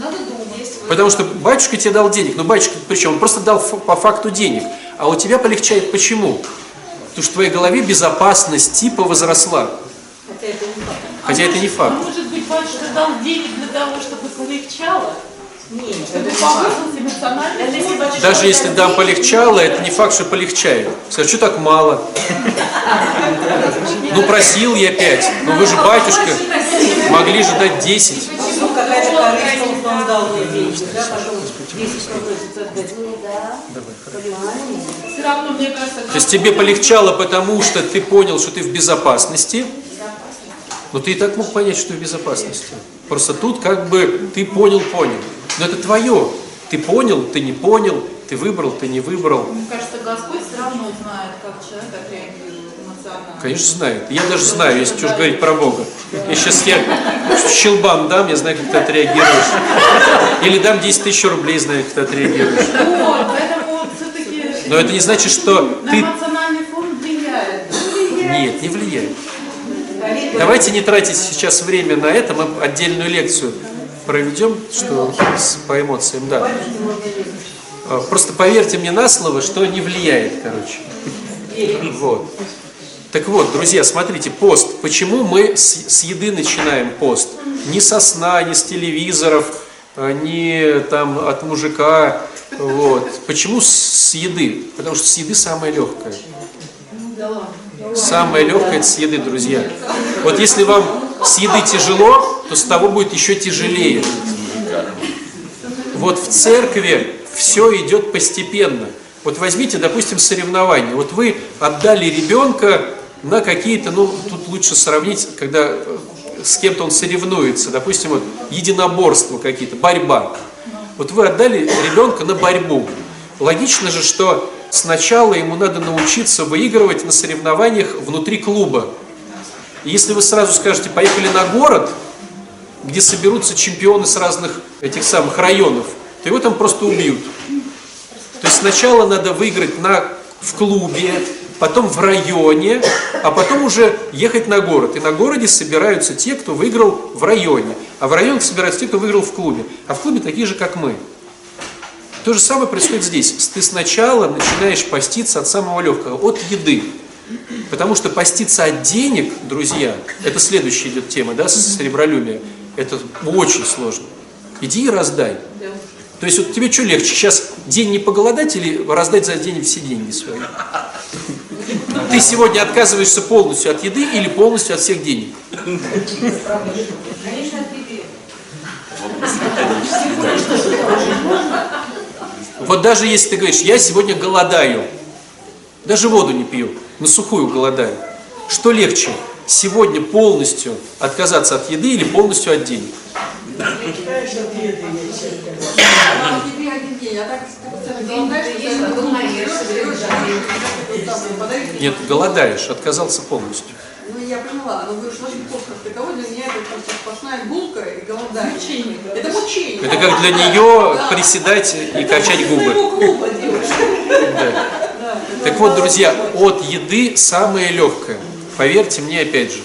Думать. Потому что батюшка тебе дал денег. Но батюшка, причем, он просто дал по факту денег. А у тебя полегчает почему? Потому что в твоей голове безопасность типа возросла. Хотя это не факт. Может быть, батюшка дал денег для того, чтобы полегчало? Чтобы повысился эмоциональный фон? Даже если дам полегчало, это не факт, что полегчает. Скажу, что так мало? Ну, просил я пять. Но вы же батюшка. Могли же дать 10. Ну, какая-то корысть, он дал мне деньги, да, потом 10 попросится отдать. Все равно, мне кажется, То есть тебе полегчало, потому что ты понял, что ты в безопасности. Но ты и так мог понять, что ты в безопасности. Просто тут как бы ты понял, понял. Но это твое. Ты понял, ты не понял, ты выбрал, ты не выбрал. Мне кажется, Господь все равно знает, как человек отреагирует эмоционально. Конечно, знает. Я даже знаю, если что говорить про Бога. И сейчас я щелбан дам, я знаю, как ты отреагируешь. Или дам 10 тысяч рублей, знаю, как ты отреагируешь. вот, поэтому все-таки Но это не значит, что на ты... эмоциональный фон влияет. Нет, не влияет. Давайте не тратить сейчас время на это, мы отдельную лекцию проведем, что по эмоциям, да. А, Просто поверьте мне на слово, что не влияет, короче. Вот. Так вот, друзья, смотрите, пост. Почему мы с, с еды начинаем пост? Не со сна, не с телевизоров, а, не там от мужика. Вот. Почему с, с еды? Потому что с еды самое легкое. Самое легкое с еды, друзья. Вот если вам с еды тяжело, то с того будет еще тяжелее. Вот в церкви все идет постепенно. Вот возьмите, допустим, соревнования. Вот вы отдали ребенка на какие-то, ну, тут лучше сравнить, когда э, с кем-то он соревнуется. Допустим, вот единоборства какие-то, борьба. Вот вы отдали ребенка на борьбу. Логично же, что сначала ему надо научиться выигрывать на соревнованиях внутри клуба. Если вы сразу скажете, поехали на город, где соберутся чемпионы с разных этих самых районов, то его там просто убьют. То есть сначала надо выиграть на, в клубе, потом в районе, а потом уже ехать на город. И на городе собираются те, кто выиграл в районе. А в районе собираются те, кто выиграл в клубе. А в клубе такие же, как мы. То же самое происходит здесь. Ты сначала начинаешь поститься от самого легкого, от еды. Потому что поститься от денег, друзья, это следующая идет тема, да, с серебролюбия. Это очень сложно. Иди и раздай. То есть вот тебе что легче, сейчас день не поголодать или раздать за день все деньги свои? Ты сегодня отказываешься полностью от еды или полностью от всех денег? Конечно, от еды. Вот даже если ты говоришь, я сегодня голодаю, даже воду не пью, на сухую голодаю, что легче, сегодня полностью отказаться от еды или полностью от денег? Нет, голодаешь, отказался полностью. Я поняла, но вы уж очень плохо таково, для меня это просто сплошная булка и голодание. Это мучение. Это как для нее приседать и качать губы. Да. Так вот, друзья, от еды самое легкое. Поверьте мне опять же.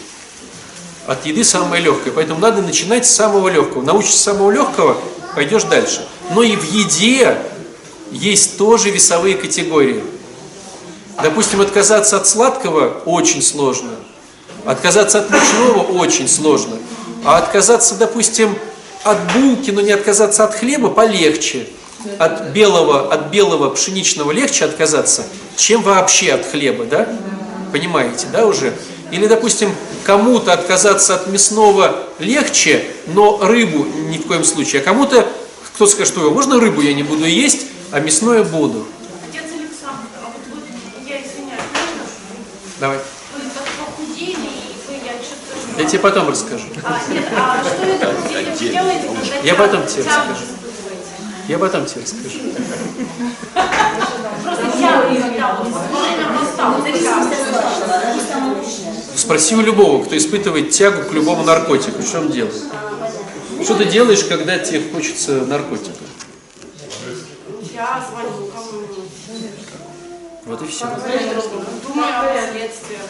От еды самое легкое. Поэтому надо начинать с самого легкого. Научишься самого легкого, пойдешь дальше. Но и в еде есть тоже весовые категории. Допустим, отказаться от сладкого очень сложно. Отказаться от мучного очень сложно. А отказаться, допустим, от булки, но не отказаться от хлеба полегче. От белого, от белого пшеничного легче отказаться, чем вообще от хлеба, да? Понимаете, да, уже? Или, допустим, кому-то отказаться от мясного легче, но рыбу ни в коем случае. А кому-то, кто скажет, что можно рыбу я не буду есть, а мясное буду. Отец Александр, а вот вы, я извиняюсь, можно? Давай. Вы так похудели, и вы, я что-то... Я тебе потом расскажу. А, нет, а что это похудели вы делаете, когда Я потом тебе расскажу. Я потом тебе расскажу. Спроси у любого, кто испытывает тягу к любому наркотику, что он делает. Что ты делаешь, когда тебе хочется наркотика? Я звоню кому-нибудь. Вот и все. Думаю о последствиях.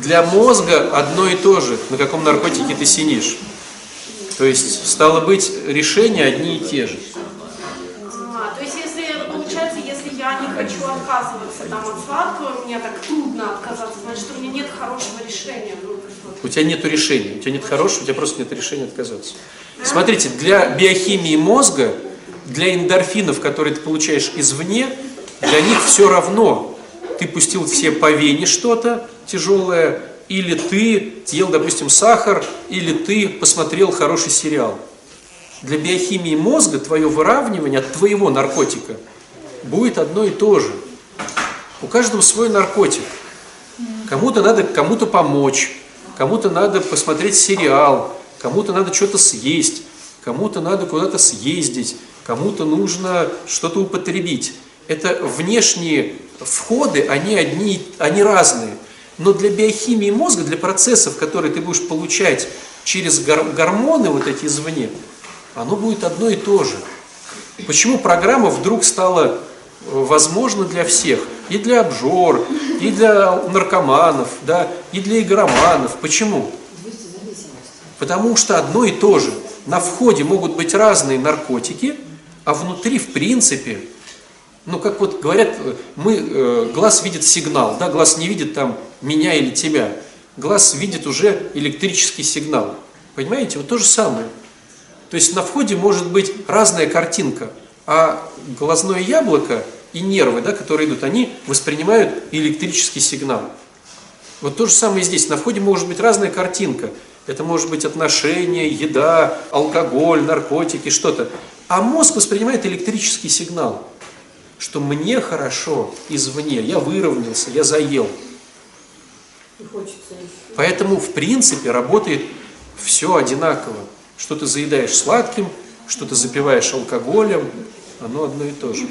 Для мозга одно и то же, на каком наркотике ты синишь. То есть, стало быть, решения одни и те же. А, то есть, если, получается, если я не хочу отказываться там, от сладкого, мне так трудно отказаться, значит, у меня нет хорошего решения. У тебя нет решения, у тебя нет хорошего, у тебя просто нет решения отказаться. Смотрите, для биохимии мозга, для эндорфинов, которые ты получаешь извне, для них все равно. Ты пустил все по вене что-то тяжелое, или ты съел, допустим, сахар, или ты посмотрел хороший сериал. Для биохимии мозга твое выравнивание от твоего наркотика будет одно и то же. У каждого свой наркотик. Кому-то надо кому-то помочь, кому-то надо посмотреть сериал, кому-то надо что-то съесть, кому-то надо куда-то съездить, кому-то нужно что-то употребить. Это внешние входы, они одни, они разные. Но для биохимии мозга, для процессов, которые ты будешь получать через гор- гормоны вот эти извне, оно будет одно и то же. Почему программа вдруг стала э, возможна для всех? И для обжор, и для наркоманов, да, и для игроманов. Почему? Потому что одно и то же. На входе могут быть разные наркотики, а внутри, в принципе, ну, как вот говорят, мы, э, глаз видит сигнал, да, глаз не видит там меня или тебя. Глаз видит уже электрический сигнал. Понимаете? Вот то же самое. То есть на входе может быть разная картинка, а глазное яблоко и нервы, да, которые идут, они воспринимают электрический сигнал. Вот то же самое здесь. На входе может быть разная картинка. Это может быть отношения, еда, алкоголь, наркотики, что-то. А мозг воспринимает электрический сигнал, что мне хорошо извне, я выровнялся, я заел. И хочется еще. Поэтому, в принципе, работает все одинаково. Что ты заедаешь сладким, что ты запиваешь алкоголем, оно одно и то же.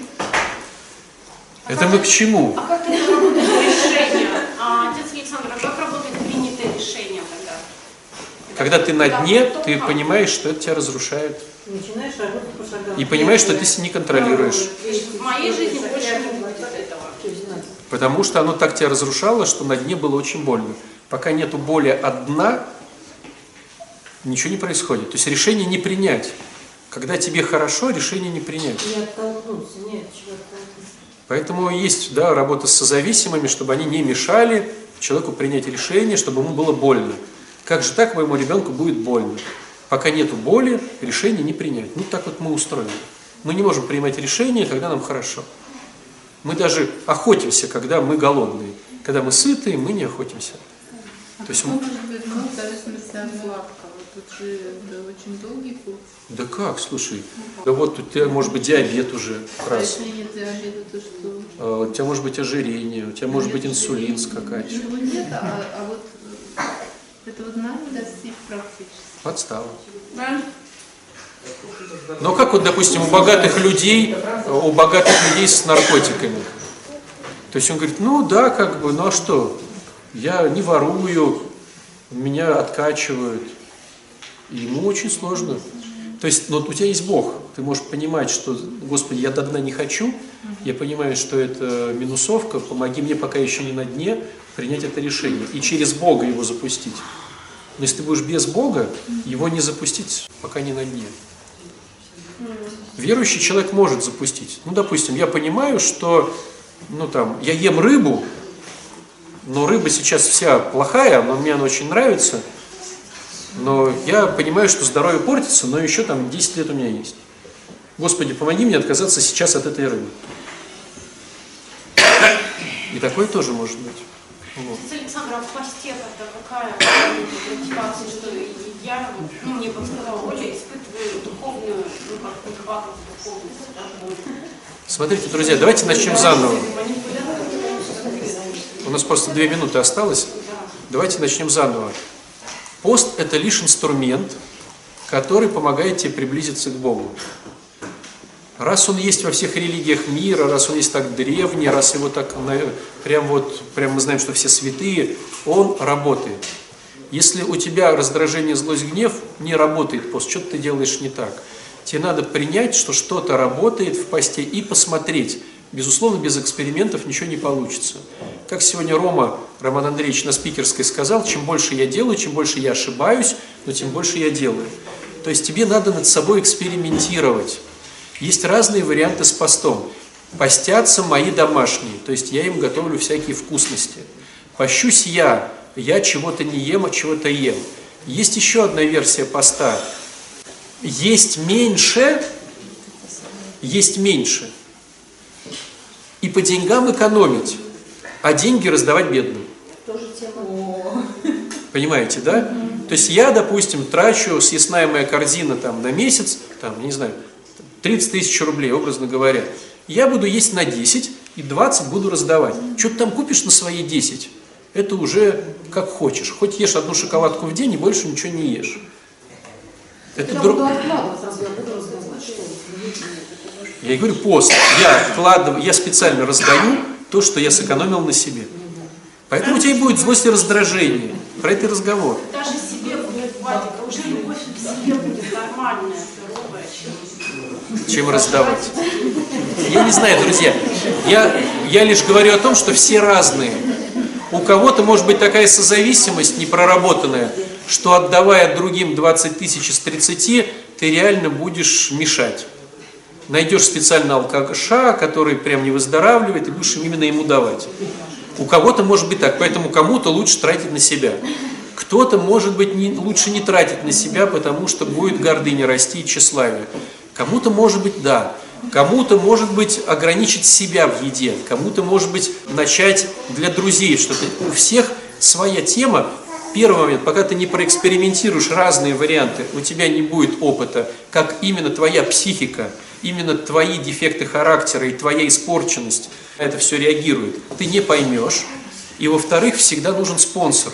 Это мы к чему? А как работает решение? А, отец Александр, а как работает принятое решение тогда? Когда ты на дне, ты понимаешь, что это тебя разрушает. Начинаешь работать по шагам. И понимаешь, что ты себя не контролируешь. В моей жизни больше не будет этого. Потому что оно так тебя разрушало, что на дне было очень больно. Пока нету боли от дна, ничего не происходит. То есть решение не принять. Когда тебе хорошо, решение не принять. Не оттолкнуться, нет, чего оттолкнуться. Поэтому есть да, работа с созависимыми, чтобы они не мешали человеку принять решение, чтобы ему было больно. Как же так моему ребенку будет больно? Пока нету боли, решение не принять. Ну так вот мы устроены. Мы не можем принимать решения, когда нам хорошо. Мы даже охотимся, когда мы голодные. Когда мы сытые, мы не охотимся. То есть, м- Может быть, ну, сладкого. Тут же это очень долгий путь. да как, слушай, да вот у тебя может быть диабет уже А раз, если нет диабета, то что? а, у тебя может быть ожирение, у тебя может быть инсулин скакать. Его нет, а, а вот э, этого дна не достичь практически. Подстава. Но как вот, допустим, у богатых людей, у богатых людей с наркотиками? То есть он говорит, ну да, как бы, ну а что? Я не ворую, меня откачивают. И ему очень сложно. То есть, но вот у тебя есть Бог. Ты можешь понимать, что, Господи, я до дна не хочу. Я понимаю, что это минусовка. Помоги мне, пока еще не на дне, принять это решение. И через Бога его запустить. Но если ты будешь без Бога, его не запустить, пока не на дне. Верующий человек может запустить. Ну, допустим, я понимаю, что ну, там, я ем рыбу, но рыба сейчас вся плохая, но мне она очень нравится. Но я понимаю, что здоровье портится, но еще там 10 лет у меня есть. Господи, помоги мне отказаться сейчас от этой рыбы. И такое тоже может быть. Вот. Александра, а в посте какая мотивация, что я, ну, мне подсказала Оля, испытываю духовную, ну, как да, вот. Смотрите, друзья, давайте начнем заново. У нас просто две минуты осталось. Давайте начнем заново. Пост – это лишь инструмент, который помогает тебе приблизиться к Богу. Раз он есть во всех религиях мира, раз он есть так древний, раз его так, прям вот, прям мы знаем, что все святые, он работает. Если у тебя раздражение, злость, гнев, не работает пост, что ты делаешь не так. Тебе надо принять, что что-то работает в посте и посмотреть. Безусловно, без экспериментов ничего не получится. Как сегодня Рома, Роман Андреевич на спикерской сказал, чем больше я делаю, чем больше я ошибаюсь, но тем больше я делаю. То есть тебе надо над собой экспериментировать. Есть разные варианты с постом. Постятся мои домашние, то есть я им готовлю всякие вкусности. Пощусь я, я чего-то не ем, а чего-то ем. Есть еще одна версия поста. Есть меньше, есть меньше. И по деньгам экономить, а деньги раздавать бедным. Понимаете, да? То есть я, допустим, трачу съестная моя корзина там на месяц, там, не знаю, 30 тысяч рублей, образно говоря. Я буду есть на 10 и 20 буду раздавать. Что ты там купишь на свои 10? Это уже как хочешь. Хоть ешь одну шоколадку в день и больше ничего не ешь. Это Я друг... буду откладывать, разве я? Я и говорю, пост. Я вкладываю, я специально раздаю то, что я сэкономил на себе. Поэтому у тебя и будет злость и раздражение. Про это и разговор. Даже себе будет хватит, а уже любовь к себе будет нормальная, здоровая, чем чем раздавать. Я не знаю, друзья. Я, я лишь говорю о том, что все разные. У кого-то может быть такая созависимость непроработанная, что отдавая другим 20 тысяч из 30, ты реально будешь мешать. Найдешь специально алкаша, который прям не выздоравливает, и будешь именно ему давать. У кого-то может быть так, поэтому кому-то лучше тратить на себя. Кто-то, может быть, не, лучше не тратить на себя, потому что будет гордыня расти и тщеславие. Кому-то, может быть, да. Кому-то, может быть, ограничить себя в еде. Кому-то, может быть, начать для друзей что-то. У всех своя тема. Первый момент, пока ты не проэкспериментируешь разные варианты, у тебя не будет опыта, как именно твоя психика, именно твои дефекты характера и твоя испорченность на это все реагирует. Ты не поймешь. И, во-вторых, всегда нужен спонсор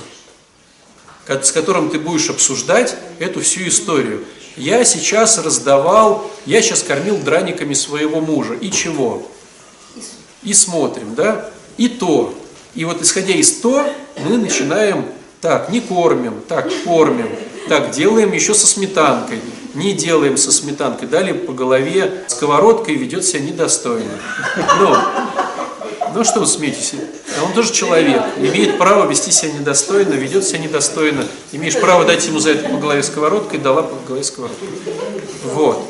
с которым ты будешь обсуждать эту всю историю. Я сейчас раздавал, я сейчас кормил драниками своего мужа. И чего? И смотрим, да? И то. И вот исходя из то, мы начинаем, так, не кормим, так, кормим, так, делаем еще со сметанкой, не делаем со сметанкой, дали по голове сковородкой, ведет себя недостойно. Ну, ну что вы смеетесь? А Он тоже человек, имеет право вести себя недостойно, ведет себя недостойно. Имеешь право дать ему за это по голове сковородкой, дала по голове сковородкой. Вот.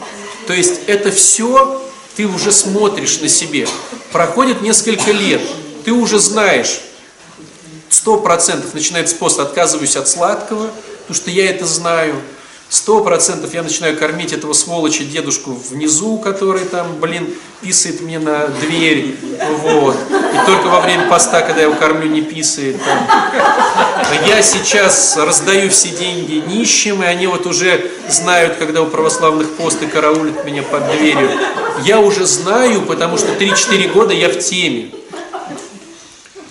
То есть это все ты уже смотришь на себе. Проходит несколько лет, ты уже знаешь, сто процентов начинается пост, отказываюсь от сладкого, потому что я это знаю. Сто процентов я начинаю кормить этого сволоча дедушку внизу, который там, блин, писает мне на дверь, вот. И только во время поста, когда я его кормлю, не писает. Там. Я сейчас раздаю все деньги нищим, и они вот уже знают, когда у православных посты караулят меня под дверью. Я уже знаю, потому что 3-4 года я в теме.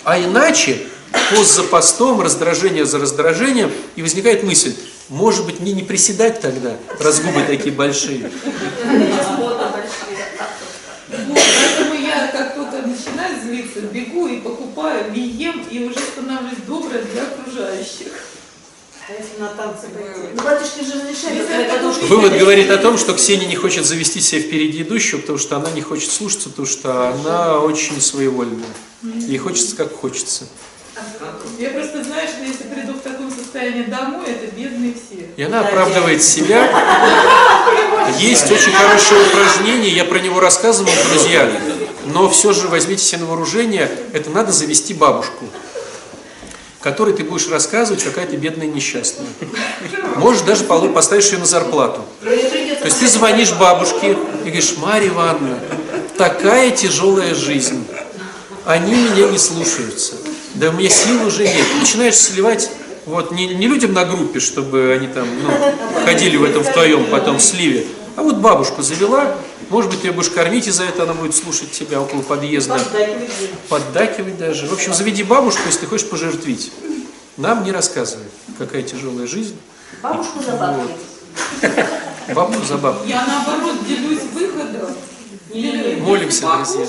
А иначе, пост за постом, раздражение за раздражением, и возникает мысль, может быть, мне не приседать тогда, раз губы такие большие. Поэтому я как только начинаю злиться, бегу и покупаю, и ем, и уже становлюсь доброй для окружающих. А если на танцы пойти? Ну, батюшки же разрешают. Вывод говорит о том, что Ксения не хочет завести себя впереди идущего, потому что она не хочет слушаться, потому что она очень своевольная. Ей хочется как хочется. Я просто приду состоянии домой, это бедные все. И она оправдывает себя. Есть очень хорошее упражнение, я про него рассказывал, друзья. Но все же возьмите себе на вооружение, это надо завести бабушку, которой ты будешь рассказывать, какая ты бедная несчастная. Можешь даже полу- поставишь ее на зарплату. То есть ты звонишь бабушке и говоришь, Марья Ивановна, такая тяжелая жизнь. Они меня не слушаются. Да у меня сил уже нет. Начинаешь сливать вот не, не людям на группе, чтобы они там ну, ходили в этом вдвоем потом сливе, а вот бабушку завела, может быть, ты ее будешь кормить, и за это она будет слушать тебя около подъезда, Поддакивать поддакивать даже. В общем, заведи бабушку, если ты хочешь пожертвить. Нам не рассказывай, какая тяжелая жизнь. Бабушку за бабки. Бабку за бабку. Я наоборот делюсь выходом. Молимся, друзья.